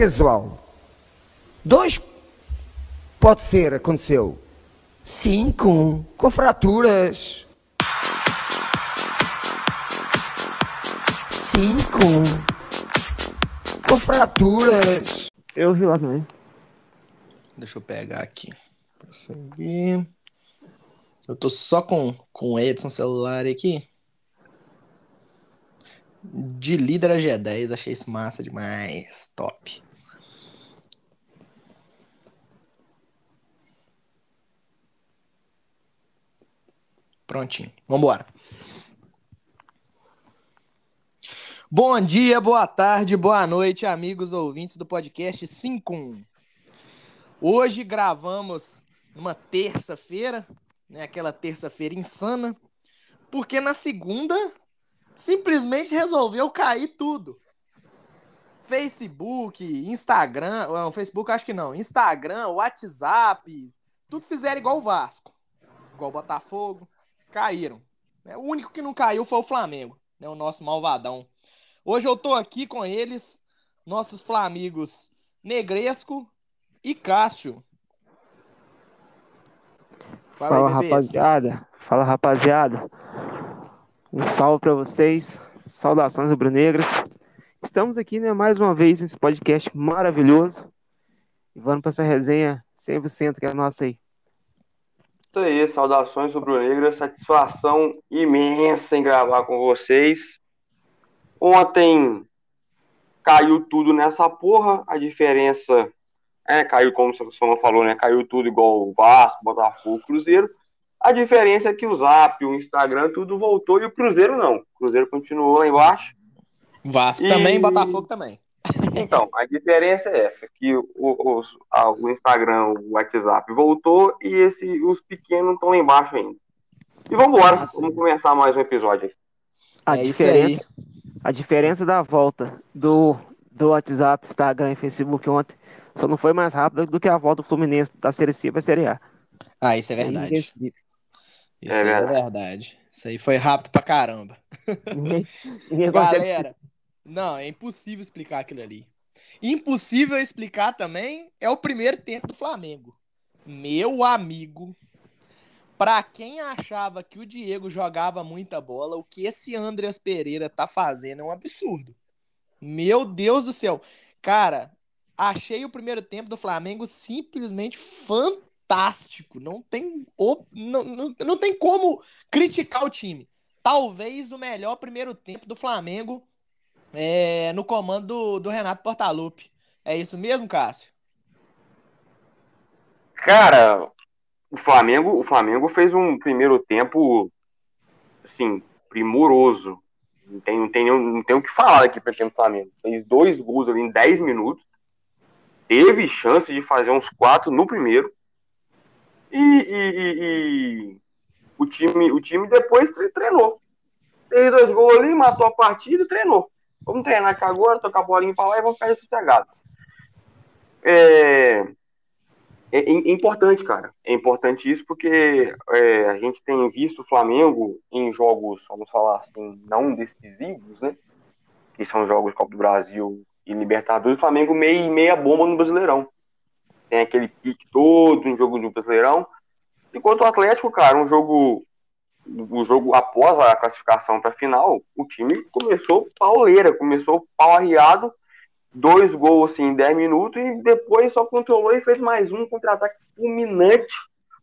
casual. Dois pode ser, aconteceu. Cinco, com fraturas. Cinco, com fraturas. Eu vi lá também. Deixa eu pegar aqui. Prosseguir. Eu tô só com, com o Edson celular aqui. De líder a G10, achei isso massa demais. Top. Prontinho. Vambora. Bom dia, boa tarde, boa noite, amigos ouvintes do podcast 51. Hoje gravamos numa terça-feira, né, aquela terça-feira insana, porque na segunda simplesmente resolveu cair tudo. Facebook, Instagram, não, Facebook acho que não, Instagram, WhatsApp, tudo fizeram igual o Vasco, igual o Botafogo, caíram. É, o único que não caiu foi o Flamengo, né, o nosso malvadão. Hoje eu tô aqui com eles, nossos Flamigos Negresco e Cássio. Fala, Fala aí, rapaziada. Fala, rapaziada. Um salve para vocês. Saudações rubro-negras. Estamos aqui, né, mais uma vez nesse podcast maravilhoso. E vamos para essa resenha 100% que é a nossa aí. Isso aí, saudações rubro-negras. Satisfação imensa em gravar com vocês. Ontem caiu tudo nessa porra. A diferença é, caiu, como você falou, né? Caiu tudo igual o Vasco, Botafogo, Cruzeiro. A diferença é que o Zap, o Instagram, tudo voltou e o Cruzeiro não. O Cruzeiro continuou lá embaixo. Vasco e... também, Botafogo também. Então, a diferença é essa, que o, o, a, o Instagram, o WhatsApp voltou e esse, os pequenos estão lá embaixo ainda. E vamos embora, Nossa, vamos começar mais um episódio aqui. A é diferença, a diferença da volta do, do WhatsApp, Instagram e Facebook ontem só não foi mais rápida do que a volta do Fluminense da Série C para a Série A. Ah, isso é verdade. Isso é, é verdade. verdade. Isso aí foi rápido pra caramba. Ninguém, ninguém Galera, não, é impossível explicar aquilo ali. Impossível explicar também é o primeiro tempo do Flamengo. Meu amigo, pra quem achava que o Diego jogava muita bola, o que esse Andreas Pereira tá fazendo é um absurdo. Meu Deus do céu. Cara, Achei o primeiro tempo do Flamengo simplesmente fantástico. Não tem, não, não, não tem como criticar o time. Talvez o melhor primeiro tempo do Flamengo é, no comando do, do Renato Portaluppi. É isso mesmo, Cássio? Cara, o Flamengo, o Flamengo fez um primeiro tempo assim, primoroso. Não tem, não tem, não tem o que falar aqui para o Flamengo. Fez dois gols ali em 10 minutos teve chance de fazer uns quatro no primeiro. E, e, e, e o, time, o time depois treinou. Fez dois gols ali, matou a partida e treinou. Vamos treinar aqui agora, tocar a bolinha pra lá e vamos ficar sossegado. É, é, é, importante, cara. É importante isso porque é, a gente tem visto o Flamengo em jogos, vamos falar assim, não decisivos, né? Que são jogos Copa do Brasil e Libertadores, o Flamengo meio meia bomba no Brasileirão. Tem aquele pique todo em jogo do Brasileirão. Enquanto o Atlético, cara, um jogo o jogo após a classificação para a final, o time começou pauleira, começou pau arriado, dois gols assim, em 10 minutos e depois só controlou e fez mais um contra-ataque fulminante,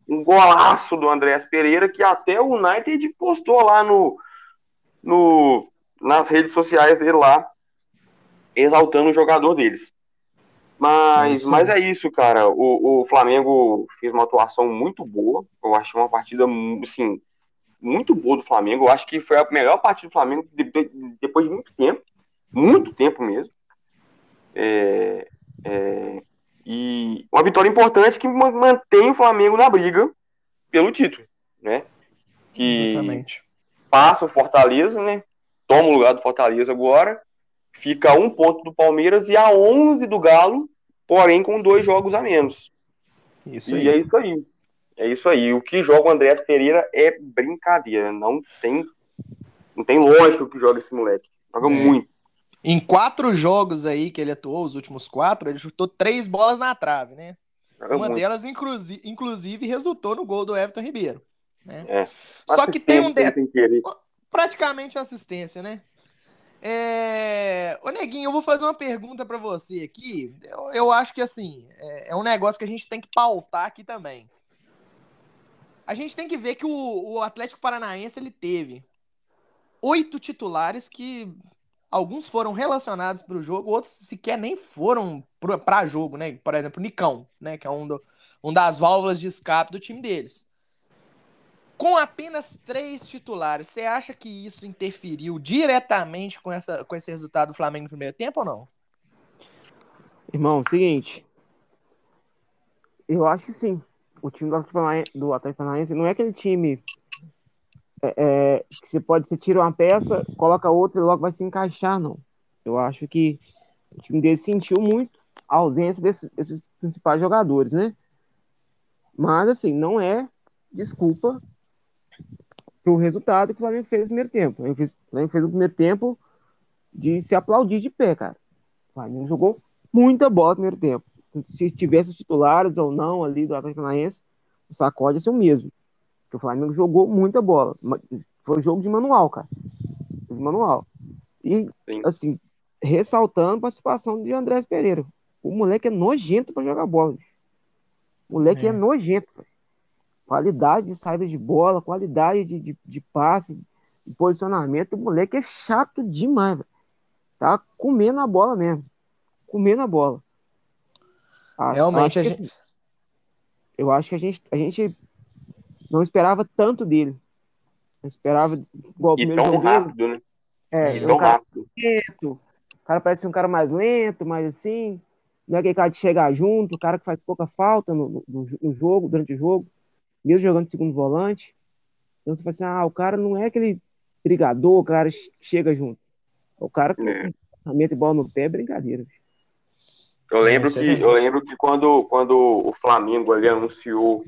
um golaço do Andréas Pereira que até o United postou lá no, no nas redes sociais dele lá exaltando o jogador deles. Mas, é mas é isso, cara. O, o Flamengo fez uma atuação muito boa. Eu achei uma partida, assim, muito boa do Flamengo. Eu acho que foi a melhor partida do Flamengo depois de muito tempo. Muito tempo mesmo. É, é, e uma vitória importante que mantém o Flamengo na briga pelo título, né? Que Exatamente. passa o Fortaleza, né? Toma o lugar do Fortaleza agora fica a um ponto do Palmeiras e a 11 do Galo, porém com dois jogos a menos. Isso e é isso aí. É isso aí. O que joga o André Pereira é brincadeira. Não tem, não tem lógica o que joga esse moleque. Joga é. muito. Em quatro jogos aí que ele atuou, os últimos quatro, ele chutou três bolas na trave, né? Uma delas, inclusive, inclusive, resultou no gol do Everton Ribeiro. Né? É. Só que tem um. Praticamente assistência, né? É... Ô, Neguinho, eu vou fazer uma pergunta para você aqui. Eu, eu, acho que, assim, é, é, um negócio que a gente tem que pautar aqui também. A gente tem que ver que o, o Atlético Paranaense, ele teve oito titulares que alguns foram relacionados para o jogo, outros sequer nem foram para jogo, né? Por exemplo, Nicão, né? Que é um, do, um das válvulas de escape do time deles. Com apenas três titulares, você acha que isso interferiu diretamente com, essa, com esse resultado do Flamengo no primeiro tempo ou não? Irmão, seguinte. Eu acho que sim. O time do Atlético Paranaense não é aquele time é, é, que você pode, você tira uma peça, coloca outra e logo vai se encaixar, não. Eu acho que o time dele sentiu muito a ausência desses, desses principais jogadores, né? Mas, assim, não é desculpa para o resultado que o Flamengo fez no primeiro tempo. O Flamengo fez o primeiro tempo de se aplaudir de pé, cara. O Flamengo jogou muita bola no primeiro tempo. Se tivesse os titulares ou não ali do Atlético Paranaense, o sacode ia ser o mesmo. Porque o Flamengo jogou muita bola. Foi jogo de manual, cara. De manual. E, Sim. assim, ressaltando a participação de Andrés Pereira. O moleque é nojento para jogar bola. O moleque é, é nojento. Cara. Qualidade de saída de bola, qualidade de, de, de passe, de posicionamento. O moleque é chato demais, velho. Tá comendo a bola mesmo. Comendo a bola. Realmente, acho a gente... Assim, eu acho que a gente, a gente não esperava tanto dele. Eu esperava igual o primeiro tão rápido, dele. né? É, e é um cara rápido. lento. O cara parece ser um cara mais lento, mais assim. Não é aquele cara de chegar junto, o cara que faz pouca falta no, no, no jogo, durante o jogo, mesmo jogando de segundo volante. Então você fala assim, ah, o cara não é aquele brigador, o cara chega junto. O cara que é. mete bola no pé é brincadeira. Eu lembro, é, que, eu lembro que quando, quando o Flamengo ali anunciou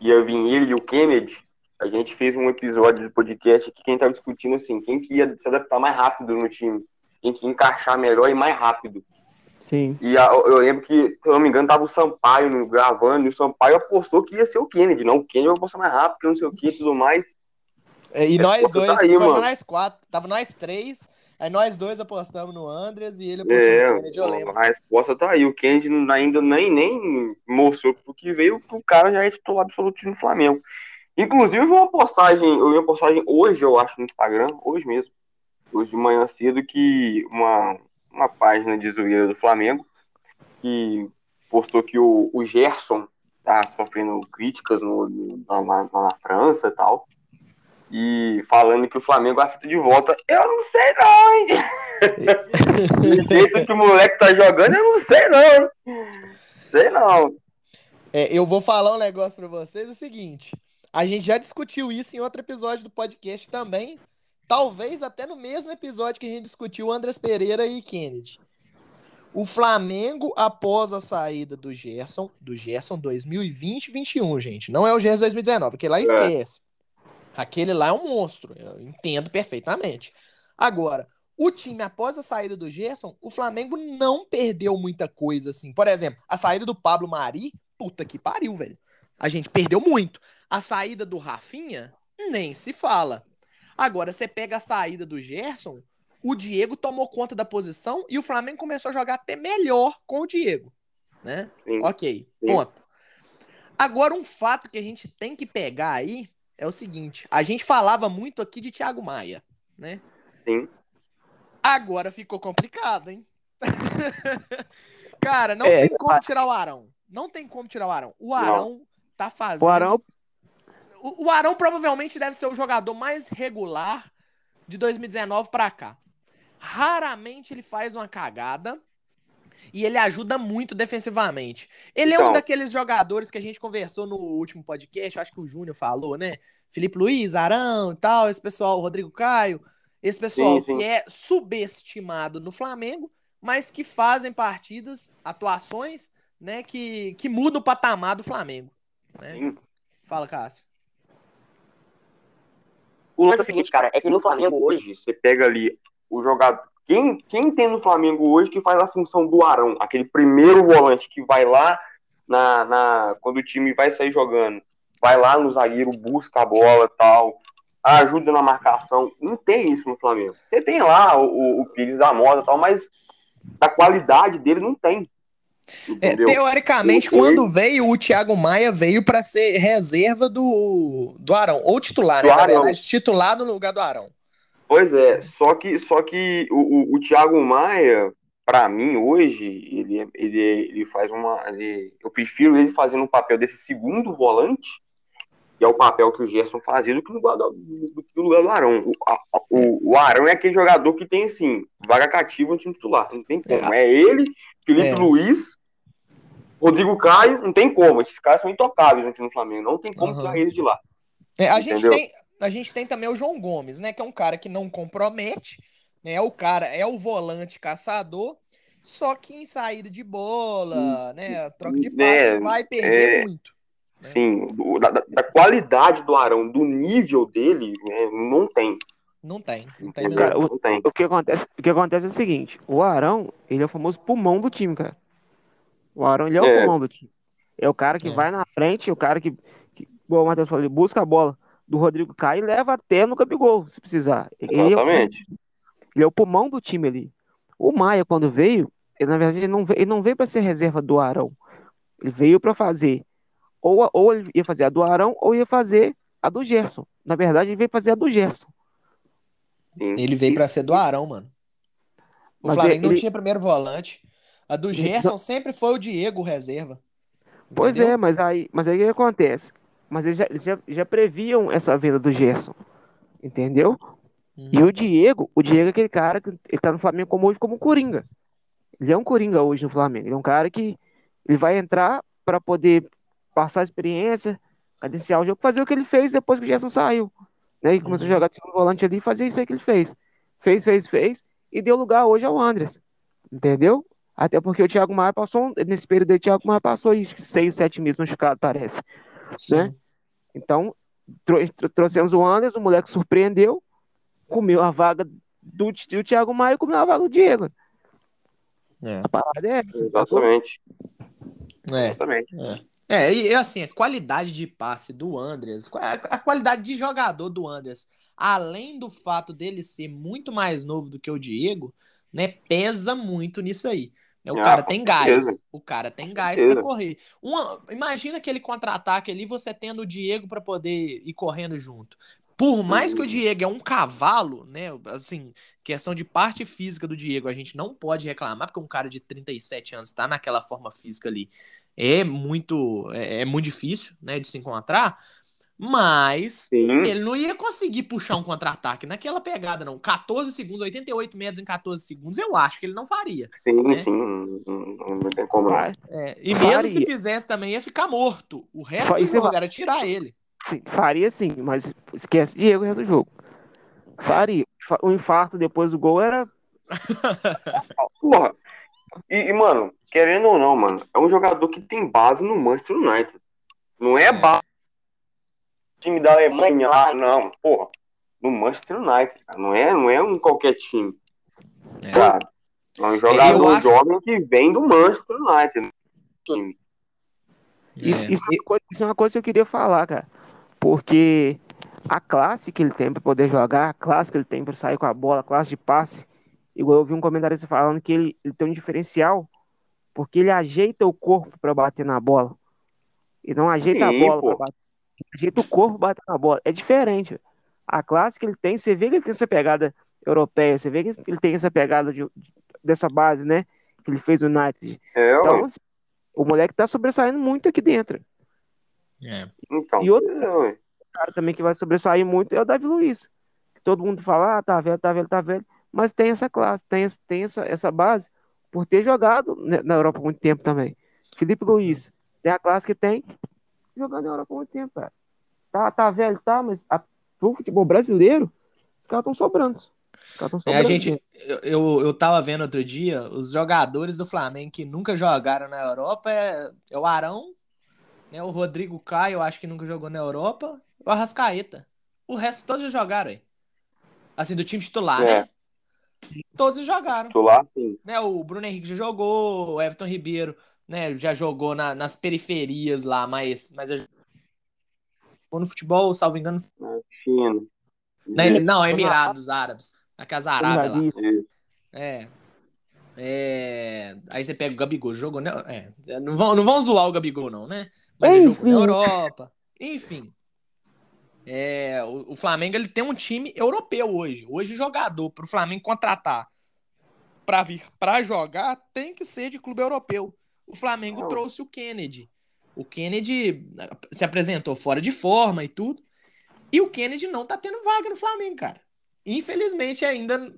ia vir ele e o Kennedy, a gente fez um episódio do podcast que quem tava discutindo assim, quem que ia se adaptar mais rápido no time, quem que ia encaixar melhor e mais rápido. Sim. E a, eu lembro que, se eu não me engano, tava o Sampaio gravando, e o Sampaio apostou que ia ser o Kennedy, não, o Kennedy vai apostar mais rápido, que não sei o que e tudo mais. É, e nós dois, tá aí, nós quatro, tava nós três, Aí nós dois apostamos no Andreas e ele apostou é, no Kennedy, eu lembro. A resposta tá aí. O Kennedy ainda nem, nem mostrou pro que veio, o cara já é titular absoluto no Flamengo. Inclusive, uma postagem, eu vi uma postagem hoje, eu acho, no Instagram, hoje mesmo, hoje de manhã cedo, que uma, uma página de zoeira do Flamengo, que postou que o, o Gerson tá sofrendo críticas no, na, na, na França e tal e falando que o Flamengo aceita de volta. Eu não sei não, hein? Do jeito que o moleque tá jogando, eu não sei não. Sei não. É, eu vou falar um negócio pra vocês, é o seguinte. A gente já discutiu isso em outro episódio do podcast também. Talvez até no mesmo episódio que a gente discutiu Andrés Pereira e Kennedy. O Flamengo, após a saída do Gerson, do Gerson 2020-21, gente. Não é o Gerson 2019, porque lá é. Aquele lá é um monstro, eu entendo perfeitamente. Agora, o time, após a saída do Gerson, o Flamengo não perdeu muita coisa, assim. Por exemplo, a saída do Pablo Mari, puta que pariu, velho. A gente perdeu muito. A saída do Rafinha, nem se fala. Agora, você pega a saída do Gerson, o Diego tomou conta da posição e o Flamengo começou a jogar até melhor com o Diego. Né? Sim. Ok, Sim. ponto. Agora, um fato que a gente tem que pegar aí é o seguinte: a gente falava muito aqui de Thiago Maia, né? Sim. Agora ficou complicado, hein? Cara, não é, tem como tirar o Arão. Não tem como tirar o Arão. O Arão não. tá fazendo. O Arão... O, o Arão provavelmente deve ser o jogador mais regular de 2019 para cá. Raramente ele faz uma cagada e ele ajuda muito defensivamente. Ele então, é um então. daqueles jogadores que a gente conversou no último podcast, acho que o Júnior falou, né? Felipe Luiz, Arão e tal, esse pessoal, Rodrigo Caio, esse pessoal sim, sim. que é subestimado no Flamengo, mas que fazem partidas, atuações, né, que, que mudam o patamar do Flamengo. Né? Fala, Cássio. O lance é o seguinte, cara, é que no Flamengo hoje, você pega ali o jogador, Quem, quem tem no Flamengo hoje que faz a função do Arão, aquele primeiro volante que vai lá na, na quando o time vai sair jogando, vai lá no zagueiro, busca a bola tal, ajuda na marcação. Não tem isso no Flamengo. Você tem lá o, o Pires da moda tal, mas a qualidade dele não tem. É, teoricamente, quando veio, o Thiago Maia veio para ser reserva do, do Arão, ou titular, né? Na verdade, titular no lugar do Arão. Pois é, só que, só que o, o, o Thiago Maia, para mim, hoje, ele, ele, ele faz uma. Ele, eu prefiro ele fazendo um papel desse segundo volante, que é o papel que o Gerson fazia, do que no lugar do, do, do, lugar do Arão. O, o, o Arão é aquele jogador que tem, assim, vaga cativa no time titular. Não tem como. É, é ele, Felipe é. Luiz, Rodrigo Caio, não tem como. Esses caras são intocáveis no time do Flamengo. Não tem como uhum. tirar eles de lá. É, a, gente tem, a gente tem também o João Gomes, né? Que é um cara que não compromete, né? É o cara, é o volante caçador, só que em saída de bola, né? Troca de passe, é, vai perder é, muito. Né? Sim, da, da, qualidade do Arão, do nível dele, né, não tem. Não tem, não tem, cara, o, não tem. O que, acontece, o que acontece é o seguinte: o Arão, ele é o famoso pulmão do time, cara. O Arão, ele é, é. o pulmão do time. É o cara que é. vai na frente, é o cara que igual o Matheus falou, ele busca a bola do Rodrigo Caio e leva até no Gabigol, se precisar. Exatamente. Ele é, ele é o pulmão do time ali. O Maia, quando veio, ele, na verdade, ele não veio, ele não veio para ser reserva do Arão. Ele veio para fazer. Ou, ou ele ia fazer a do Arão, ou ia fazer a do Gerson. Na verdade, ele veio fazer a do Gerson. Ele veio para ser do Arão, mano. O Mas Flamengo ele... não tinha primeiro volante. A do Gerson sempre foi o Diego reserva. Pois é, mas aí, mas aí o que acontece? Mas eles já, já, já previam essa venda do Gerson. Entendeu? Uhum. E o Diego, o Diego é aquele cara que ele tá no Flamengo como hoje como Coringa. Ele é um Coringa hoje no Flamengo. Ele é um cara que ele vai entrar para poder passar a experiência, cadenciar o jogo, fazer o que ele fez depois que o Gerson saiu. Né? E começou uhum. a jogar de segundo volante ali e fazer isso aí que ele fez. Fez, fez, fez, e deu lugar hoje ao Andres. Entendeu? Até porque o Thiago Maia passou, nesse período aí, o Thiago Maia passou aí, seis, sete meses machucado, parece. Sim. Né? Então, trouxemos o Anderson, o moleque surpreendeu, comeu a vaga do, do Thiago Maia e comeu a vaga do Diego. É. A parada é essa. Exatamente. É. Exatamente. É. É, e assim, a qualidade de passe do Andreas, a qualidade de jogador do Andreas, além do fato dele ser muito mais novo do que o Diego, né, pesa muito nisso aí. O ah, cara tem gás. O cara tem gás para correr. Uma, imagina aquele contra-ataque ali, você tendo o Diego para poder ir correndo junto. Por mais que o Diego é um cavalo, né? Assim, questão de parte física do Diego, a gente não pode reclamar, porque um cara de 37 anos tá naquela forma física ali. É muito, é, é muito difícil, né, de se encontrar. Mas sim. ele não ia conseguir puxar um contra-ataque naquela pegada, não. 14 segundos, 88 metros em 14 segundos, eu acho que ele não faria. Sim, né? sim. Não tem como. É, e mesmo faria. se fizesse também, ia ficar morto. O resto do jogo era tirar ele. Sim, faria sim, mas esquece Diego o resto do jogo. Faria. O infarto depois do gol era. Porra. E, e, mano, querendo ou não, mano, é um jogador que tem base no Manchester United. Não é, é. base time da Alemanha lá, não, porra. No Manchester United, cara. Não é, não é um qualquer time. É. Cara, é um jogador acho... jovem que vem do Manchester United. Né? Time. Isso, é. isso, é coisa, isso, é uma coisa que eu queria falar, cara. Porque a classe que ele tem para poder jogar, a classe que ele tem para sair com a bola, a classe de passe, igual eu vi um comentarista falando que ele, ele tem um diferencial porque ele ajeita o corpo para bater na bola. E não ajeita Sim, a bola para bater jeito o corpo bate na bola. É diferente. A classe que ele tem, você vê que ele tem essa pegada europeia, você vê que ele tem essa pegada de, dessa base, né? Que ele fez o United. É, então, assim, o moleque tá sobressaindo muito aqui dentro. É. Então, e outro é, cara também que vai sobressair muito é o Davi Luiz. Que todo mundo fala, ah, tá velho, tá velho, tá velho. Mas tem essa classe, tem, tem essa, essa base por ter jogado na Europa há muito tempo também. Felipe Luiz, tem a classe que tem, jogando na Europa há muito tempo, cara. Tá, tá velho, tá, mas a, pro futebol brasileiro, os caras estão sobrando. É, a gente, eu, eu tava vendo outro dia, os jogadores do Flamengo que nunca jogaram na Europa é, é o Arão, né, o Rodrigo Caio, eu acho que nunca jogou na Europa, o Arrascaeta. O resto todos já jogaram aí. Assim, do time titular, é. né? Todos jogaram. Titular, sim. Né, o Bruno Henrique já jogou, o Everton Ribeiro né, já jogou na, nas periferias lá, mas, mas eu... no futebol, salvo engano. China. Né, não, Emirados Árabes. Na Casa Arábia lá. É. É... Aí você pega o Gabigol, jogou. Né? É. Não, vão, não vão zoar o Gabigol, não, né? Mas ele jogou na Europa. Enfim. É, o, o, Flamengo ele tem um time europeu hoje. Hoje, jogador para o Flamengo contratar para vir para jogar tem que ser de clube europeu. O Flamengo trouxe o Kennedy. O Kennedy eh, se apresentou fora de forma e tudo. E o Kennedy não tá tendo vaga no Flamengo, cara. Infelizmente ainda.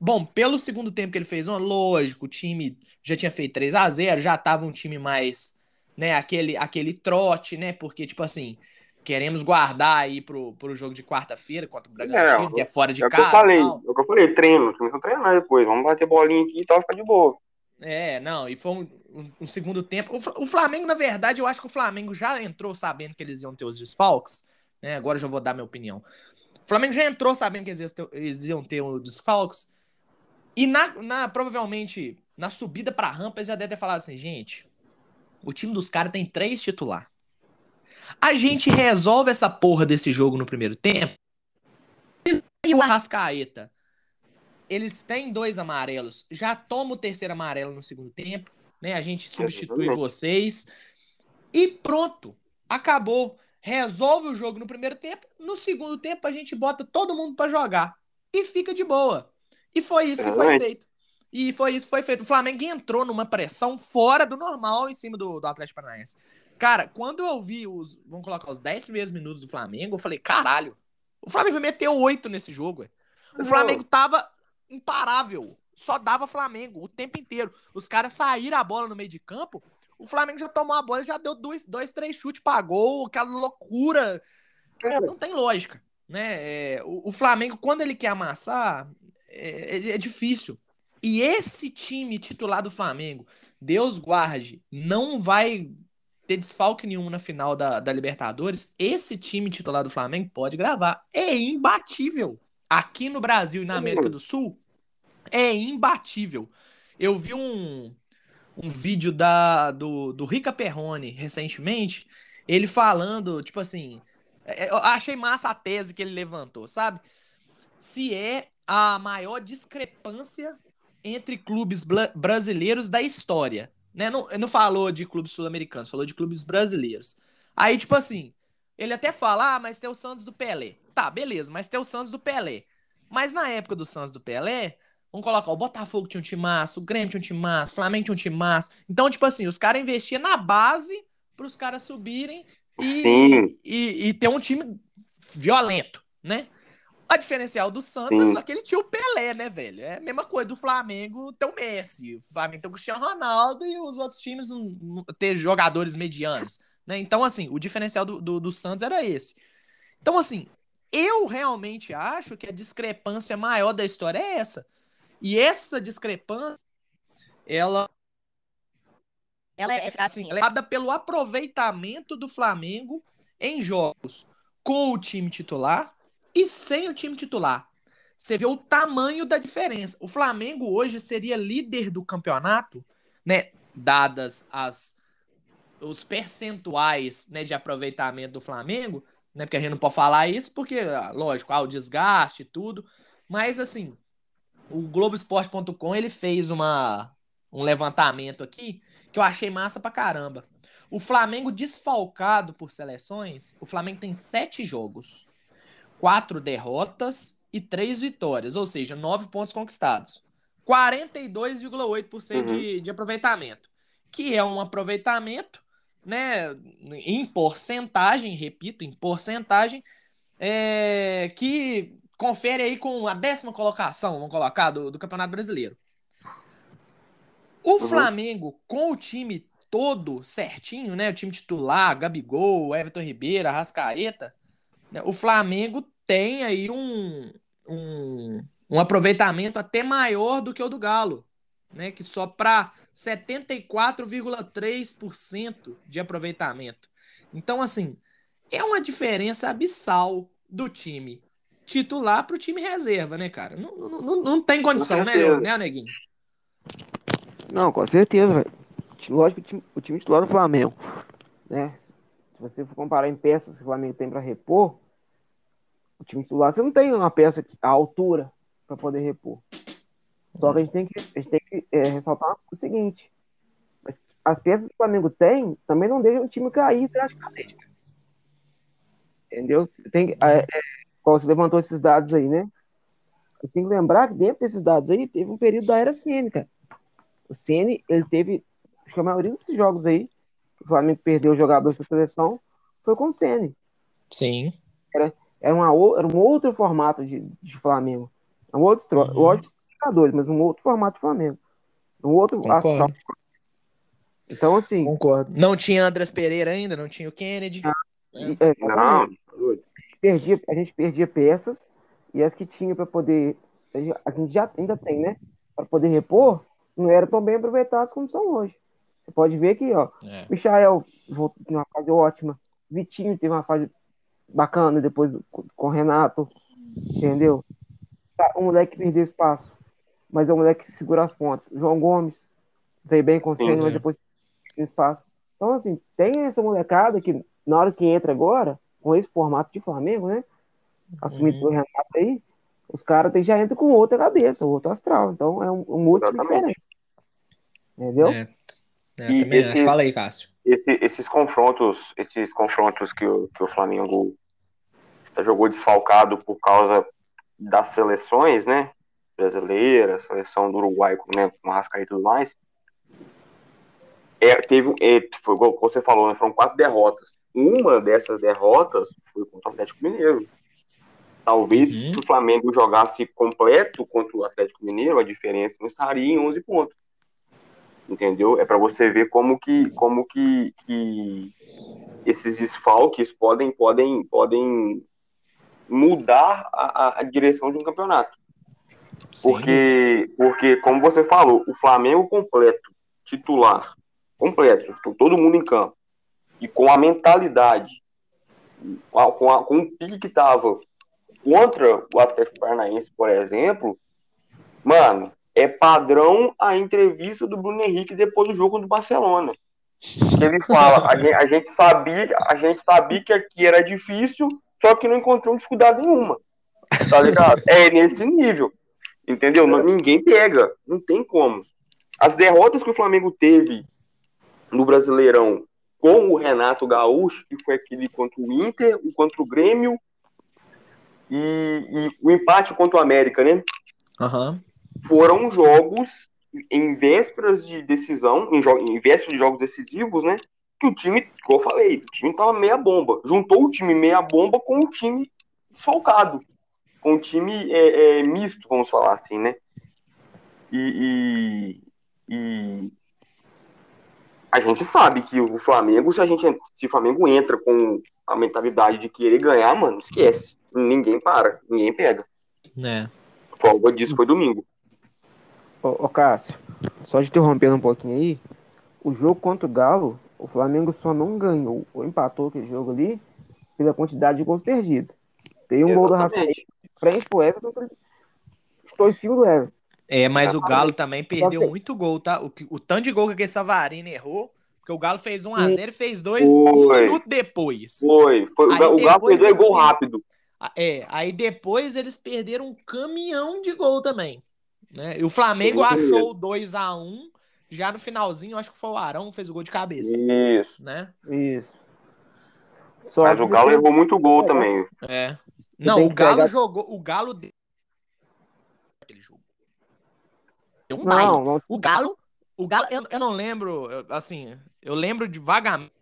Bom, pelo segundo tempo que ele fez, ó, lógico, o time já tinha feito 3 a 0 já tava um time mais, né, aquele, aquele trote, né? Porque, tipo assim, queremos guardar aí pro, pro jogo de quarta-feira contra o Bragantino, é, que é fora de é casa. Que eu falei, é o que eu falei, treino, começou a treinar depois, vamos bater bolinha aqui e tal, ficar de boa. É, não, e foi um, um, um, segundo tempo. O, Flamengo, na verdade, eu acho que o Flamengo já entrou sabendo que eles iam ter os desfalques. Né? Agora eu já vou dar minha opinião. O Flamengo já entrou sabendo que eles, eles iam ter os desfalques. E na, na, provavelmente na subida pra rampa, eles já devem ter falado assim, gente, o time dos caras tem três titular. A gente resolve essa porra desse jogo no primeiro tempo. E o Arrascaeta eles têm dois amarelos, já toma o terceiro amarelo no segundo tempo, né? A gente substitui vocês e pronto, acabou. Resolve o jogo no primeiro tempo, no segundo tempo a gente bota todo mundo para jogar e fica de boa. E foi isso que foi feito. E foi isso que foi feito. O Flamengo entrou numa pressão fora do normal em cima do, do Atlético Paranaense. Cara, quando eu vi os. Vamos colocar os 10 primeiros minutos do Flamengo, eu falei, caralho. O Flamengo meteu oito nesse jogo, ué. O Flamengo tava imparável. Só dava Flamengo o tempo inteiro. Os caras saíram a bola no meio de campo. O Flamengo já tomou a bola, já deu dois, dois três chutes pra gol, aquela loucura. Não tem lógica. Né? É, o, o, Flamengo, quando ele quer amassar, é, é, é difícil. E esse time titular do Flamengo, Deus guarde, não vai ter desfalque nenhum na final da, da Libertadores. Esse time titular do Flamengo pode gravar. É imbatível aqui no Brasil e na América do Sul é imbatível. Eu vi um, um vídeo da, do, do Rica Perrone recentemente, ele falando, tipo assim, é, eu achei massa a tese que ele levantou, sabe? Se é a maior discrepância entre clubes brasileiros da história. Né? Não, não falou de clubes sul-americanos, falou de clubes brasileiros. Aí, tipo assim, ele até fala, ah, mas tem o Santos do Pelé. Tá, beleza, mas tem o Santos do Pelé. Mas na época do Santos do Pelé, vamos colocar, o Botafogo tinha um massa, o Grêmio tinha um massa, o Flamengo tinha um massa. Então, tipo assim, os caras investiam na base para os caras subirem e, e, e, ter um time violento, né? A diferencial do Santos é Sim. é só que ele tinha o Pelé, né, velho? É a mesma coisa do Flamengo ter o Messi. O Flamengo tem o Cristiano Ronaldo e os outros times ter jogadores medianos. Né? Então, assim, o diferencial do, do, do Santos era esse. Então, assim, eu realmente acho que a discrepância maior da história é essa. E essa discrepância, ela ela é assim, ela é dada pelo aproveitamento do Flamengo em jogos com o time titular e sem o time titular. Você vê o tamanho da diferença. O Flamengo hoje seria líder do campeonato, né? Dadas as os percentuais né, de aproveitamento do Flamengo, né? Porque a gente não pode falar isso, porque, ah, lógico, há o desgaste e tudo. Mas, assim, o Globoesporte.com ele fez uma, um levantamento aqui que eu achei massa pra caramba. O Flamengo desfalcado por seleções, o Flamengo tem sete jogos, quatro derrotas e três vitórias, ou seja, nove pontos conquistados. 42,8% uhum. de, de aproveitamento, que é um aproveitamento né, em porcentagem, repito, em porcentagem, é, que confere aí com a décima colocação, vamos colocar, do, do Campeonato Brasileiro. O uhum. Flamengo, com o time todo certinho, né, o time titular, Gabigol, Everton Ribeiro, Arrascaeta, né, o Flamengo tem aí um, um, um aproveitamento até maior do que o do Galo, né, que só para 74,3% de aproveitamento. Então, assim, é uma diferença abissal do time titular pro time reserva, né, cara? Não, não, não, não tem condição, né, né, Neguinho? Não, com certeza, velho. Lógico que o time, o time titular do Flamengo, né? Se você for comparar em peças que o Flamengo tem para repor, o time titular, você não tem uma peça à altura para poder repor. Só que a gente tem que, a gente tem que é, ressaltar o seguinte: as peças que o Flamengo tem também não deixam o time cair drasticamente. Entendeu? Você tem, é, é, você levantou esses dados aí, né? Você tem que lembrar que dentro desses dados aí teve um período da era cara. O Cn ele teve, acho que a maioria desses jogos aí, o Flamengo perdeu jogadores para seleção, foi com o Cn. Sim. Era, era, uma, era um outro formato de, de Flamengo. Um outro, uhum. lógico, jogadores, mas um outro formato Flamengo. Um outro astral. Então, assim. Concordo. Não tinha Andrés Pereira ainda, não tinha o Kennedy. Ah, é. Não. A gente, perdia, a gente perdia peças e as que tinha para poder. A gente já ainda tem, né? Para poder repor, não eram tão bem aproveitados como são hoje. Você pode ver que, ó, é. Michael voltou uma fase ótima, Vitinho teve uma fase bacana depois com o Renato, entendeu? Tá, o moleque perdeu espaço, mas é um moleque que segura as pontas. João Gomes veio bem com o mas depois perdeu espaço. Então, assim, tem essa molecada que, na hora que entra agora, com esse formato de Flamengo, né? Assumido uhum. pelo Renato aí, os caras já entram com outra cabeça, outro astral. Então é um, um muito diferente. Entendeu? É. É, e também esses, Fala aí, Cássio. Esse, esses confrontos, esses confrontos que o, que o Flamengo jogou desfalcado por causa das seleções, né? Brasileira, seleção do Uruguai, né, com Rascaí e tudo mais. É, teve, é, foi que você falou, né, foram quatro derrotas. Uma dessas derrotas foi contra o Atlético Mineiro. Talvez uhum. se o Flamengo jogasse completo contra o Atlético Mineiro, a diferença não estaria em 11 pontos. Entendeu? É para você ver como que como que, que esses desfalques podem podem podem mudar a, a direção de um campeonato. Sim. Porque porque como você falou, o Flamengo completo, titular, completo, todo mundo em campo e com a mentalidade com, a, com, o pique que tava contra o Atlético Paranaense, por exemplo, mano, é padrão a entrevista do Bruno Henrique depois do jogo do Barcelona. Ele fala, a gente, a gente, sabia, a gente sabia que aqui era difícil, só que não encontrou dificuldade nenhuma. Tá ligado? É nesse nível. Entendeu? Não, ninguém pega, não tem como. As derrotas que o Flamengo teve no Brasileirão com o Renato Gaúcho, que foi aquele contra o Inter, o contra o Grêmio e, e o empate contra o América, né? Uhum. Foram jogos em vésperas de decisão, em, em vésperas de jogos decisivos, né? Que o time, como eu falei, o time tava meia bomba. Juntou o time meia bomba com o time desfalcado. O time é, é, misto, vamos falar assim, né? E, e, e, a gente sabe que o Flamengo, se a gente se o Flamengo entra com a mentalidade de querer ganhar, mano, esquece ninguém para, ninguém pega. É. A prova disso foi domingo. Ô, ô Cássio, só de interrompendo um pouquinho aí, o jogo contra o Galo, o Flamengo só não ganhou ou empatou aquele jogo ali pela quantidade de gols perdidos. Tem um Exatamente. gol do Rascaeta frente pro Everton, foi em cima do Everton. É, mas o Galo também perdeu muito gol, tá? O, o tanto de gol que aquele Savarino errou, porque o Galo fez 1x0 e fez 2 um minuto depois. Foi, foi. o Galo perdeu gol rápido. É, aí depois eles perderam um caminhão de gol também. Né? E o Flamengo achou 2 a 1 já no finalzinho, acho que foi o Arão que fez o gol de cabeça. Isso. Né? Isso. Só Mas o Galo errou muito gol é. também. É. Não, o Galo pegar... jogou. O Galo. Aquele jogo. Deu um não, não, O Galo. O Galo, eu, eu não lembro, assim, eu lembro de vagamente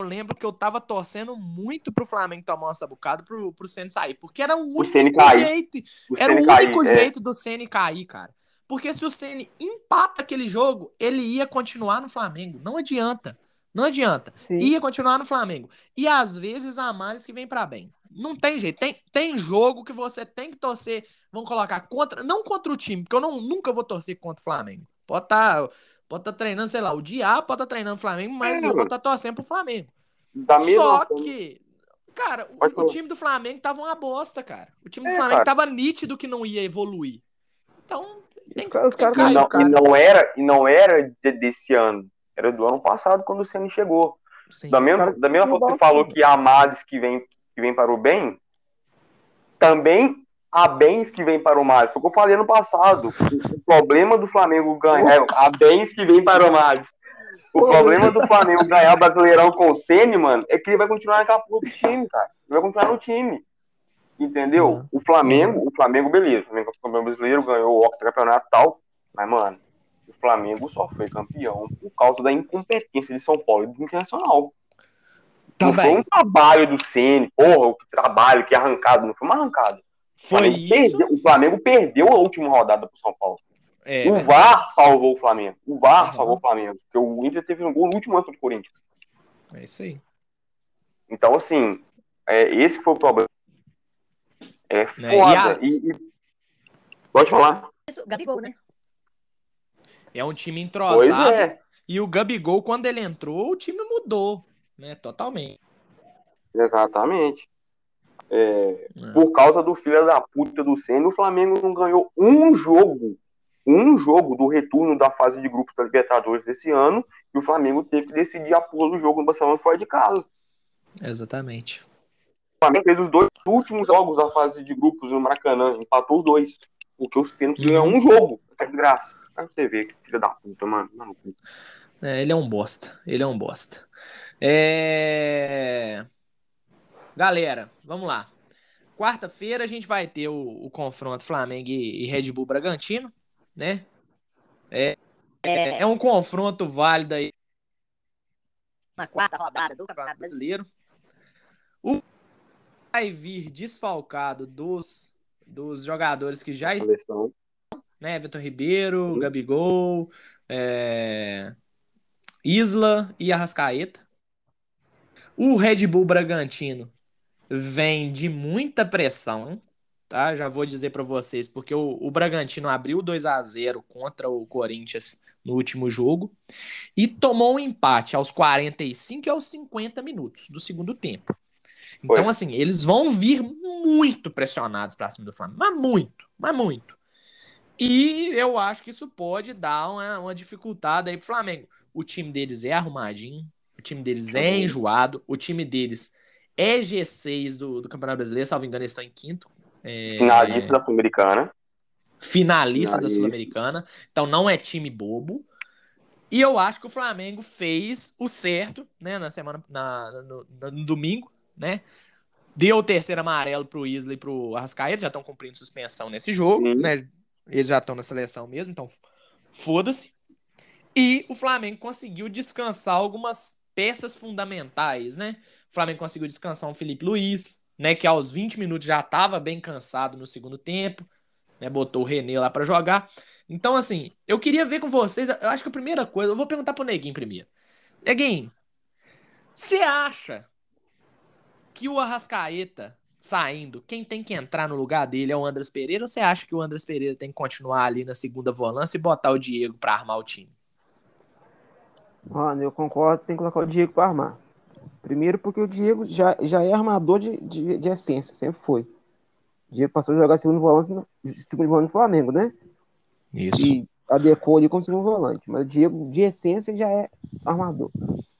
eu lembro que eu tava torcendo muito pro Flamengo tomar uma sabucada pro, pro Senna sair. Porque era o único o jeito. O era o único é. jeito do Senna cair, cara. Porque se o Senna empata aquele jogo, ele ia continuar no Flamengo. Não adianta. Não adianta. Sim. Ia continuar no Flamengo. E às vezes há males que vem para bem. Não tem jeito. Tem, tem jogo que você tem que torcer. Vão colocar contra. Não contra o time, porque eu não, nunca vou torcer contra o Flamengo. Pode estar. Tá, Pode tá treinando, sei lá, o Diabo pode estar tá treinando o Flamengo, mas é, eu vou estar tá torcendo pro Flamengo. Da Só que Cara, o, o, time do Flamengo tava uma bosta, cara. O time do é, Flamengo cara. tava nítido que não ia evoluir. Então, tem, que os caras não, cara. E não era, e não era desse ano. Era do ano passado quando o Ceni chegou. Sim, da mesma, da mesma forma que você falou que há males que vem, que vem para o bem, também há bens que vêm para o mal. Foi o que eu falei no passado. O problema do Flamengo ganhar. É, há bens que vêm para o mal. O problema do Flamengo ganhar o Brasileirão com o Ceni, mano, é que ele vai continuar naquela porra do time, cara. Ele vai continuar no time. Entendeu? Uhum. O Flamengo, o Flamengo, beleza. O Flamengo foi campeão brasileiro, ganhou o campeonato e tal. Mas, mano, o Flamengo só foi campeão por causa da incompetência de São Paulo e do Internacional. Tá não foi um trabalho do Ceni, porra, o trabalho que é arrancado, não foi uma arrancada. Foi o isso. Perdeu, o Flamengo perdeu a última rodada pro São Paulo. É, o VAR salvou o Flamengo. O VAR uhum. salvou o Flamengo. Porque o Inter teve um gol no último ano do Corinthians. É isso aí. Então, assim, é, esse foi o problema. É né, foda. E, a... e, e... Pode falar. Gabigol, né? É um time entrosado. É. E o Gabigol, quando ele entrou, o time mudou, né? Totalmente. Exatamente. É, é. Por causa do filho da puta do Senna, o Flamengo não ganhou um jogo um jogo do retorno da fase de grupos da Libertadores esse ano e o Flamengo teve que decidir a porra do jogo no Barcelona fora de casa. Exatamente. O Flamengo fez os dois últimos jogos da fase de grupos no Maracanã, empatou os dois. Porque o Senna uhum. ganhou um jogo. Que desgraça. Pra você ver, que filho da puta, mano. mano. É, ele é um bosta. Ele é um bosta. É... Galera, vamos lá. Quarta-feira a gente vai ter o, o confronto Flamengo e, e Red Bull Bragantino né? É, é, é um confronto válido aí. Na quarta rodada do Campeonato Brasileiro. O vai vir desfalcado dos, dos jogadores que já estão, né? Vitor Ribeiro, Sim. Gabigol, é... Isla e Arrascaeta. O Red Bull Bragantino vem de muita pressão, tá? Já vou dizer para vocês, porque o, o Bragantino abriu 2 a 0 contra o Corinthians no último jogo e tomou um empate aos 45 e aos 50 minutos do segundo tempo. Então, Foi. assim, eles vão vir muito pressionados para cima do Flamengo, mas muito, mas muito. E eu acho que isso pode dar uma, uma dificuldade aí pro Flamengo. O time deles é arrumadinho, time deles é enjoado, o time deles é G6 do, do Campeonato Brasileiro, salvo engano, eles estão em quinto, é... Finalista da Sul-Americana. Finalista, da Sul-Americana. Então não é time bobo. E eu acho que o Flamengo fez o certo, né, na semana, na, no, no domingo, né? Deu o terceiro amarelo pro Isla e pro Arrascaeta, já estão cumprindo suspensão nesse jogo, Sim. né? Eles já estão na seleção mesmo, então foda-se. E o Flamengo conseguiu descansar algumas peças fundamentais, né? O Flamengo conseguiu descansar um Felipe Luiz, né, que aos 20 minutos já estava bem cansado no segundo tempo, né, botou o René lá para jogar. Então, assim, eu queria ver com vocês, eu acho que a primeira coisa, eu vou perguntar pro Neguinho primeiro. Neguinho, você acha que o Arrascaeta saindo, quem tem que entrar no lugar dele é o Andras Pereira ou você acha que o Andras Pereira tem que continuar ali na segunda volância e botar o Diego para armar o time? Mano, eu concordo, tem que colocar o Diego para armar. Primeiro porque o Diego já, já é armador de, de, de essência, sempre foi. O Diego passou a jogar segundo volante, no, segundo volante no Flamengo, né? Isso. E adequou ali como segundo volante. Mas o Diego, de essência, já é armador.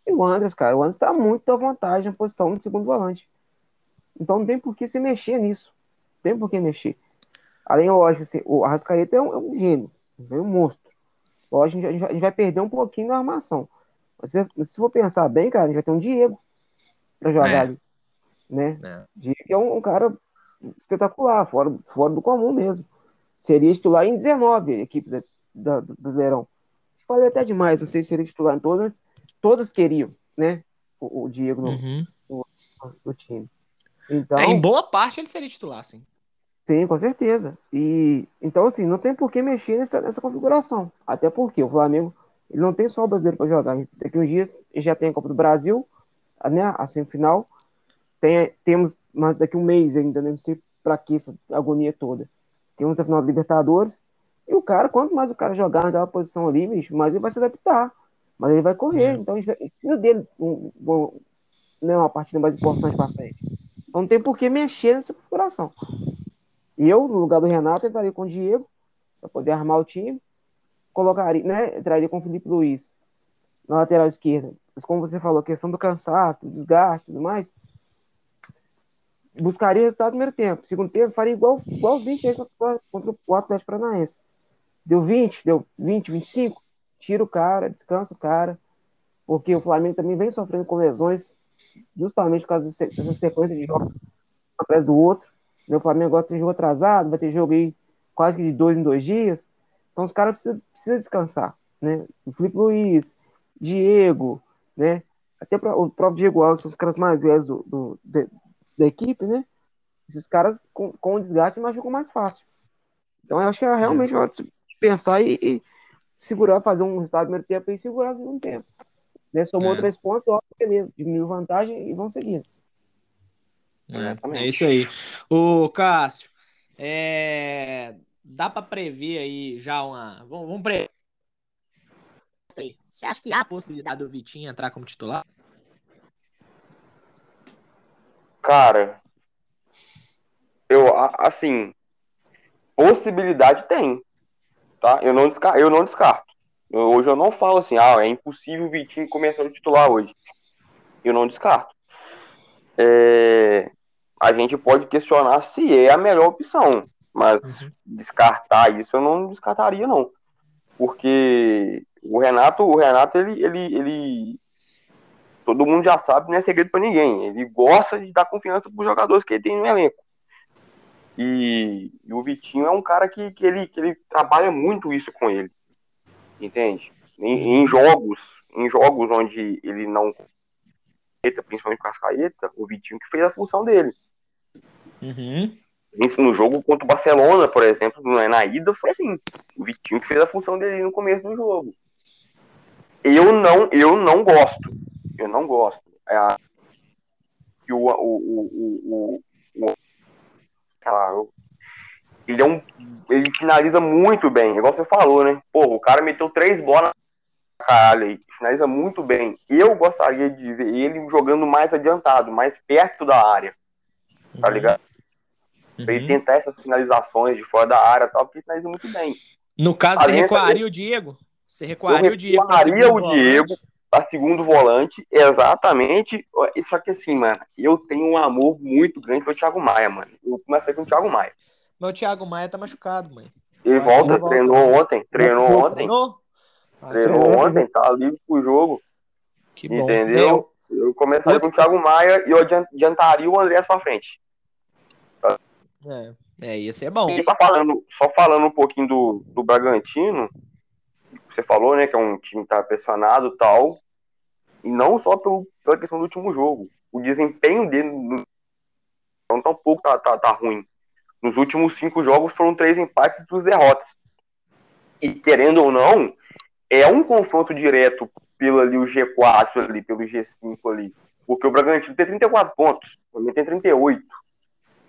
E o Andres, cara, o Andres tá muito à vontade na posição de segundo volante. Então não tem por que se mexer nisso. Não tem por que mexer. Além, lógico, assim, o Arrascaeta é um, é um gênio, é um monstro. Lógico, a gente, a gente vai perder um pouquinho da armação. Mas se, se for pensar bem, cara, a gente vai ter um Diego para jogar é. ali. Né? É. Diego é um, um, cara espetacular, fora, fora do comum mesmo. Seria titular em 19 equipes da, da, do Brasileirão. Falei até demais, não sei se seria titular em todas, todas queriam, né? O, o Diego no, uhum. no, no, time. Então, é, em boa parte ele seria titular, sim. Sim, com certeza. E então, assim, não tem por que mexer nessa, nessa configuração. Até porque o Flamengo ele não tem só o brasileiro para jogar. Daqui uns dias ele já tem a Copa do Brasil, né, a semifinal. Tem, temos, mas daqui um mês ainda, né, não sei para que essa agonia toda. Temos a final da Libertadores. E o cara, quanto mais o cara jogar naquela posição ali, bicho, mais ele vai se adaptar. Mas ele vai correr. É. Então, precisa dele um, um, né, uma partida mais importante para frente. não tem por que mexer nessa configuração. Eu, no lugar do Renato, entraria com o Diego, para poder armar o time, colocaria, né, entraria com o Felipe Luiz na lateral esquerda. Mas como você falou, a questão do cansaço, do desgaste e tudo mais, buscaria resultado no primeiro tempo. Segundo tempo, faria igual, igualzinho fez contra o Atlético Paranaense. Deu 20, deu 20, 25, tira o cara, descansa o cara, porque o Flamengo também vem sofrendo com lesões, justamente por causa dessa sequência de jogos atrás do outro. O Flamengo agora tem jogo atrasado, vai ter jogo aí quase que de dois em dois dias. Então os caras precisam, precisam descansar, né? O Felipe Luiz, Diego, né? Até o próprio Diego Alves são os caras mais velhos do, do, de, da equipe, né? Esses caras com, com o desgaste machucam mais fácil. Então eu acho que é realmente é. hora de pensar e, e, segurar, fazer um resultado no primeiro tempo e segurar o segundo tempo. Né? Somou é. três pontos, óbvio, beleza, diminuiu vantagem e vão seguindo. É, é isso aí. O Cássio, é... dá para prever aí já uma. Vamos, vamos prever. Você acha que há a possibilidade do Vitinho entrar como titular? Cara, eu, assim, possibilidade tem, tá? Eu não descarto. Eu não descarto. Eu, hoje eu não falo assim, ah, é impossível o Vitinho começar a titular hoje. Eu não descarto. É, a gente pode questionar se é a melhor opção, mas uhum. descartar isso eu não descartaria não, porque o Renato, o Renato ele, ele, ele todo mundo já sabe, não é segredo para ninguém. Ele gosta de dar confiança para os jogadores que ele tem no elenco. E, e, o Vitinho é um cara que, que, ele, que ele trabalha muito isso com ele. Entende? Em, em jogos, em jogos onde ele não principalmente com a Cascaeta, o Vitinho que fez a função dele. Uhum. No jogo contra o Barcelona, por exemplo, na ida, foi assim. O Vitinho que fez a função dele no começo do jogo. Eu não, eu não gosto. Eu não gosto. É o, o, o, o, o, sei lá, ele é um. Ele finaliza muito bem, igual você falou, né? Pô, o cara meteu três bolas caralho aí, finaliza muito bem. Eu gostaria de ver ele jogando mais adiantado, mais perto da área. Tá uhum. ligado? Uhum. Pra ele tentar essas finalizações de fora da área tal, porque ele finaliza muito bem. No caso, você recuaria o Diego? Você recuaria o Diego? Recuaria o Diego para segundo volante, exatamente. Só que assim, mano, eu tenho um amor muito grande pelo Thiago Maia, mano. Eu comecei com o Thiago Maia. Mas o Thiago Maia tá machucado, mãe. Ele volta, treinou volta. ontem, treinou ontem. Treinou? Ah, treinou ontem, tá livre pro jogo. Que bom. Entendeu? Eu, eu começaria com o Thiago Maia e eu adiantaria o André pra frente. É, é, ia ser bom. E só falando, só falando um pouquinho do, do Bragantino, você falou, né, que é um time que tá pressionado e tal, e não só pelo, pela questão do último jogo. O desempenho dele não tão pouco tá, tá, tá ruim. Nos últimos cinco jogos foram três empates e duas derrotas. E querendo ou não, é um confronto direto pelo ali o G4 ali, pelo G5 ali. Porque o Bragantino tem 34 pontos, o tem 38.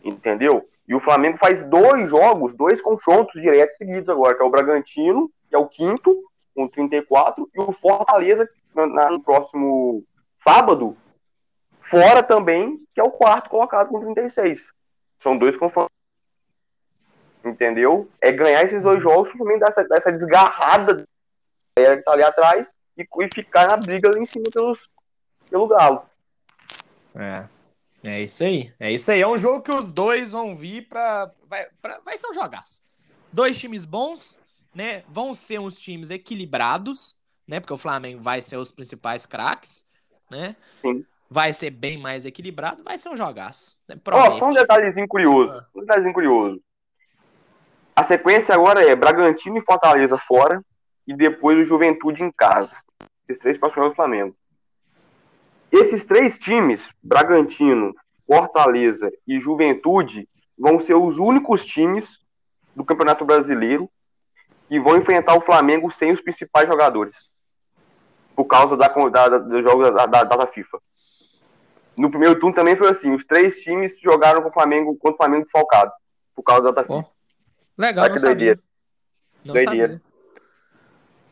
Entendeu? E o Flamengo faz dois jogos, dois confrontos diretos seguidos agora, que é o Bragantino, que é o quinto, com 34, e o Fortaleza, no próximo sábado, fora também, que é o quarto colocado com 36. São dois confrontos. Entendeu? É ganhar esses dois jogos também dar essa, dar essa desgarrada que tá ali atrás e, e ficar na briga ali em cima pelos, pelo Galo. É. É isso aí. É isso aí. É um jogo que os dois vão vir pra. Vai, pra, vai ser um jogaço. Dois times bons, né? Vão ser uns times equilibrados, né? Porque o Flamengo vai ser os principais craques, né? Sim. Vai ser bem mais equilibrado, vai ser um jogaço. Né? Ó, só um detalhezinho curioso. Ah. Um detalhezinho curioso. A sequência agora é Bragantino e Fortaleza fora e depois o Juventude em casa. Esses três próximos do Flamengo. Esses três times, Bragantino, Fortaleza e Juventude, vão ser os únicos times do Campeonato Brasileiro que vão enfrentar o Flamengo sem os principais jogadores. Por causa da, da, dos jogos da, da data FIFA. No primeiro turno também foi assim: os três times jogaram com o Flamengo contra o Flamengo desfalcado. Por causa da data FIFA. Legal, não sabia. Não doideira. sabia.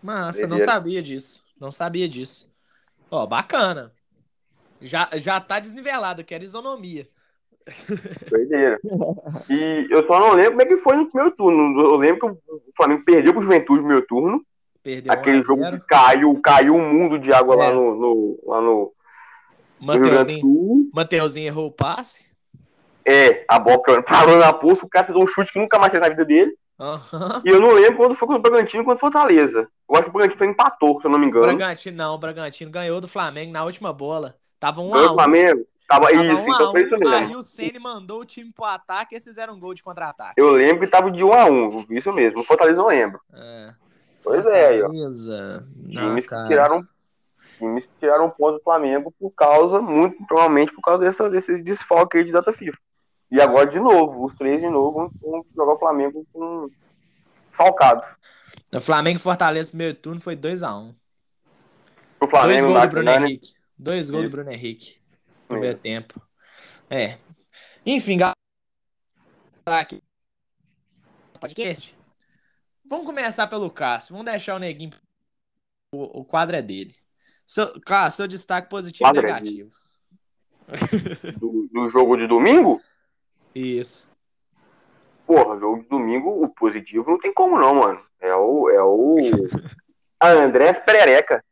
Massa, doideira. não sabia disso. Não sabia disso. Ó, bacana. Já, já tá desnivelado, que era isonomia. Doideira. E eu só não lembro como é que foi no primeiro turno. Eu lembro que o Flamengo perdeu pro Juventude no primeiro turno. Perdeu Aquele jogo que caiu, caiu um mundo de água é. lá no, no, lá no, Mateuzinho, Mateuzinho errou o passe. É, a bola parou na pulsa, o cara fez um chute que nunca mais fez na vida dele. Uhum. E eu não lembro quando foi contra o Bragantino quando Fortaleza. Eu acho que o Bragantino empatou, se eu não me engano. Bragantino não, o Bragantino ganhou do Flamengo na última bola. Tava um a um. Flamengo? Tava, tava isso, um então foi isso mesmo. Aí o Ceni mandou o time pro ataque e eles fizeram um gol de contra-ataque. Eu lembro que tava de 1 a 1 isso mesmo. O Fortaleza não lembro. É. Pois é, aí, ó. Times que tiraram times que tiraram ponto do Flamengo por causa, muito provavelmente por causa dessa, desse desfalque aí de data FIFA. E agora de novo, os três de novo vão jogar o Flamengo com falcado. O Flamengo e Fortaleza primeiro turno foi 2x1. Um. O Flamengo Dois gols do Bruno Henrique. Dois gols do Bruno Henrique. Primeiro tempo. É. Enfim, galera. Aqui. Podcast. Vamos começar pelo Cássio. Vamos deixar o neguinho. O, o quadro é dele. Seu, Cássio, seu destaque positivo e negativo. Do, do jogo de domingo? Isso. Porra, jogo de domingo, o positivo não tem como não, mano. É o. É o. A Andrés Perereca.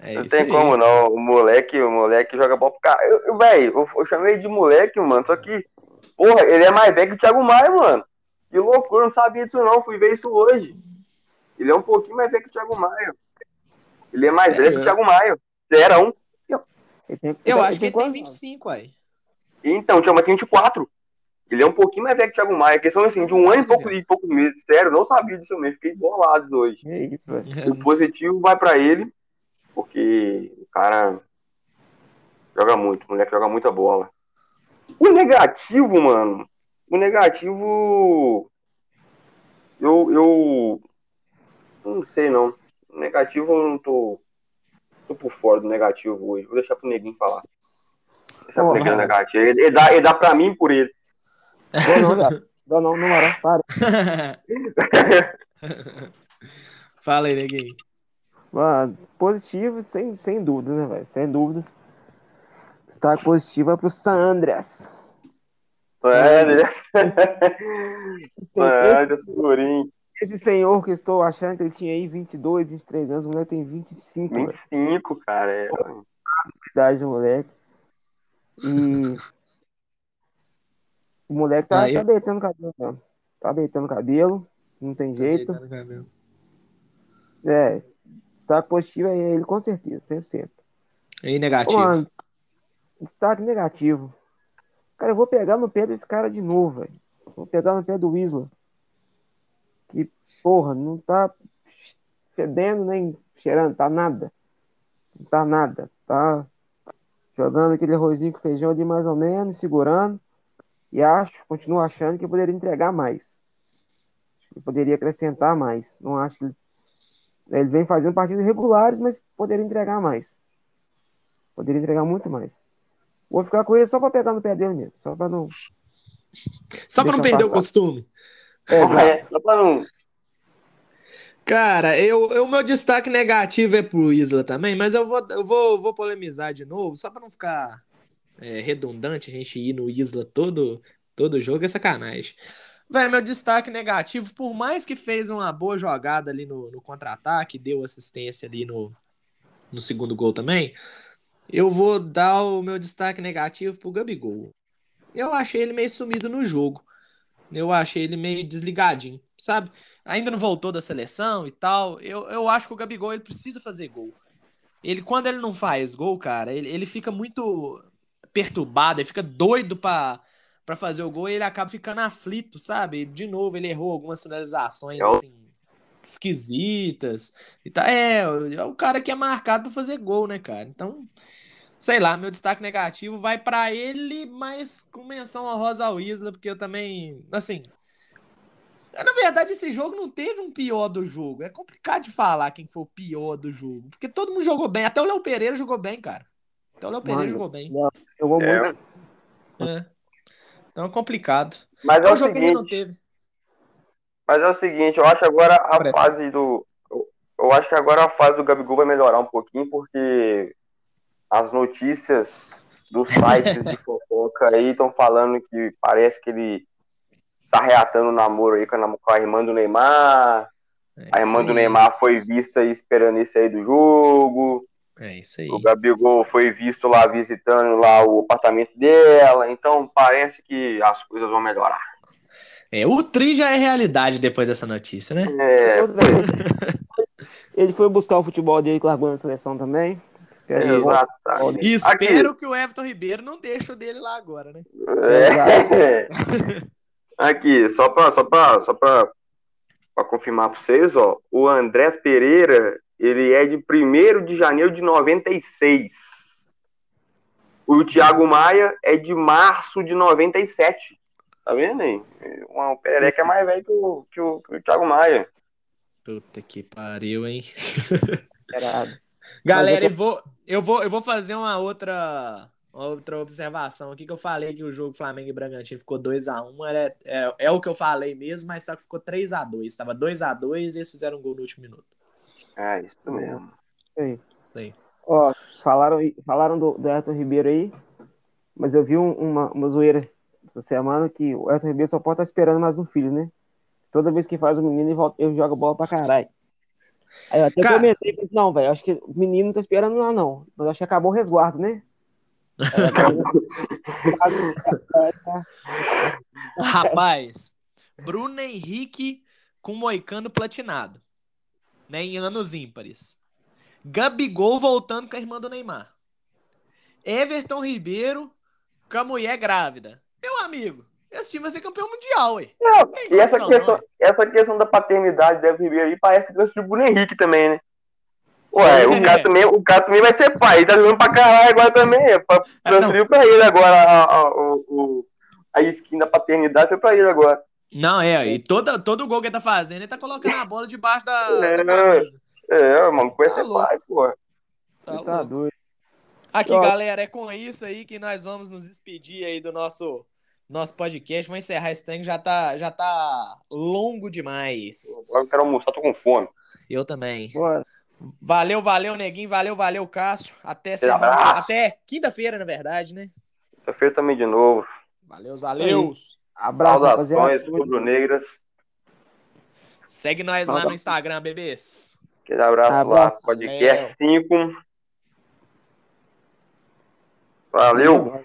É não tem aí. como não. O moleque, o moleque joga bola pro cara. Eu, eu, véio, eu, eu, chamei de moleque, mano. Só que, porra, ele é mais velho que o Thiago Maia, mano. Que loucura, eu não sabia disso não. Fui ver isso hoje. Ele é um pouquinho mais velho que o Thiago Maia. Ele é mais Sério? velho que o Thiago Maia. Zero Eu, eu acho que ele tem 25 aí. Então, o Thiago Maia tem 24. Ele é um pouquinho mais velho que o Thiago Maia. Questão assim, de um ano e pouco, e poucos meses. Sério, não sabia disso mesmo. Fiquei bolado hoje. É isso, velho. O positivo vai pra ele, porque o cara joga muito. O moleque joga muita bola. O negativo, mano. O negativo. Eu. Eu. Não sei, não. O negativo eu não tô. Tô por fora do negativo hoje. Vou deixar pro neguinho falar. Deixar pro neguinho negativo. Ele, ele, dá, ele dá pra mim por ele. Não, não, não, não, não, não, para. Fala aí, neguinho. Mano, positivo, sem, sem dúvidas, né, velho? Sem dúvidas. Destaque positivo é pro Sandras. Sandras. Sandras, Turim. Esse senhor que estou achando que ele tinha aí 22, 23 anos, o moleque tem 25. 25, véio. cara. É. idade do moleque. E o moleque tá, tá deitando cabelo, né? Tá deitando cabelo, não tem tá jeito. É, destaque positivo é ele, com certeza, 100%. E negativo? Mano, destaque negativo. Cara, eu vou pegar no pé desse cara de novo, velho. Vou pegar no pé do Isla. Que, porra, não tá fedendo nem cheirando, tá nada. Não tá nada. Tá jogando aquele arrozinho com feijão ali mais ou menos, segurando. E acho, continuo achando que poderia entregar mais. Que poderia acrescentar mais. Não acho que ele, ele vem fazendo partidas regulares, mas poderia entregar mais. Poderia entregar muito mais. Vou ficar com ele só para pegar no pé dele mesmo, só para não Só para não perder passar. o costume. É, é só para não Cara, eu, o meu destaque negativo é pro Isla também, mas eu vou, eu vou, vou polemizar de novo, só para não ficar é, redundante a gente ir no Isla todo, todo jogo é sacanagem. Velho, meu destaque negativo, por mais que fez uma boa jogada ali no, no contra-ataque, deu assistência ali no, no segundo gol também, eu vou dar o meu destaque negativo pro Gabigol. Eu achei ele meio sumido no jogo. Eu achei ele meio desligadinho, sabe? Ainda não voltou da seleção e tal. Eu, eu acho que o Gabigol ele precisa fazer gol. Ele, quando ele não faz gol, cara, ele, ele fica muito perturbado, ele fica doido pra, pra fazer o gol e ele acaba ficando aflito, sabe? De novo, ele errou algumas finalizações é assim, esquisitas. E tá, é, é o cara que é marcado pra fazer gol, né, cara? Então, sei lá, meu destaque negativo vai para ele, mas com menção honrosa ao Isla, porque eu também, assim. Na verdade, esse jogo não teve um pior do jogo. É complicado de falar quem foi o pior do jogo. Porque todo mundo jogou bem. Até o Léo Pereira jogou bem, cara. Então o Léo Pereira jogou bem. Jogou é. muito. É. Então é complicado. Mas é, é o jogo seguinte, que não teve. Mas é o seguinte, eu acho agora a Parece. fase do. Eu acho que agora a fase do Gabigol vai melhorar um pouquinho, porque as notícias dos sites de fofoca aí, estão falando que parece que ele tá reatando o namoro aí com a, com a irmã do Neymar. É a irmã do Neymar foi vista aí esperando isso aí do jogo. É isso aí. O Gabigol foi visto lá visitando lá o apartamento dela. Então parece que as coisas vão melhorar. É, o Tri já é realidade depois dessa notícia, né? É. Ele foi buscar o futebol dele que largou na seleção também. Espero, espero Aqui. que o Everton Ribeiro não deixe o dele lá agora, né? É. Aqui, só para só pra, só pra, pra confirmar para vocês, ó, o Andrés Pereira, ele é de 1 de janeiro de 96. O Thiago Maia é de março de 97. Tá vendo aí? O Pereira é mais velho que o, que, o, que o Thiago Maia. Puta que pariu, hein? Galera, eu vou, eu, vou, eu vou fazer uma outra, outra observação aqui que eu falei que o jogo Flamengo e Bragantino ficou 2x1. É, é, é, o que eu falei mesmo, mas só que ficou 3x2. Estava 2x2 e eles fizeram um gol no último minuto. É, isso mesmo. Sim. Sim. Ó, falaram, falaram do, do Everton Ribeiro aí, mas eu vi uma, uma zoeira essa semana que o Everton Ribeiro só pode estar esperando mais um filho, né? Toda vez que faz o menino, ele, volta, ele joga bola pra caralho. Aí eu até Cara... comentei, disse, não, velho, acho que o menino não tá esperando lá, não. Mas acho que acabou o resguardo, né? Rapaz, Bruno Henrique com Moicano platinado. Né, em anos ímpares. Gabigol voltando com a irmã do Neymar. Everton Ribeiro com a mulher grávida. Meu amigo, esse time vai ser campeão mundial, ué. Não, e essa questão, não, essa questão da paternidade deve vir aí, parece que trouxe o Bruno Henrique também, né? Ué, é. o, cara também, o cara também vai ser pai, ele tá jogando pra caralho agora também. É pra, transferiu pra ele agora a, a, a, a skin da paternidade foi pra ele agora. Não, é, e toda, todo gol que ele tá fazendo, ele tá colocando a bola debaixo da, é, da camisa. É, mano, vai tá ser pai, pô. Tá, tá doido. Aqui, galera, é com isso aí que nós vamos nos despedir aí do nosso nosso podcast. Vou encerrar esse trem já tá, já tá longo demais. Agora eu quero almoçar, tô com fome. Eu também. Bora. Valeu, valeu, Neguinho. Valeu, valeu, Cássio. Até semana. Até quinta-feira, na verdade, né? Quinta-feira também de novo. Valeu, valeu. Abraço, Saudações rubro-negras. Segue nós lá no Instagram, bebês. Aquele abraço, abraço. lá, podcast 5. Valeu.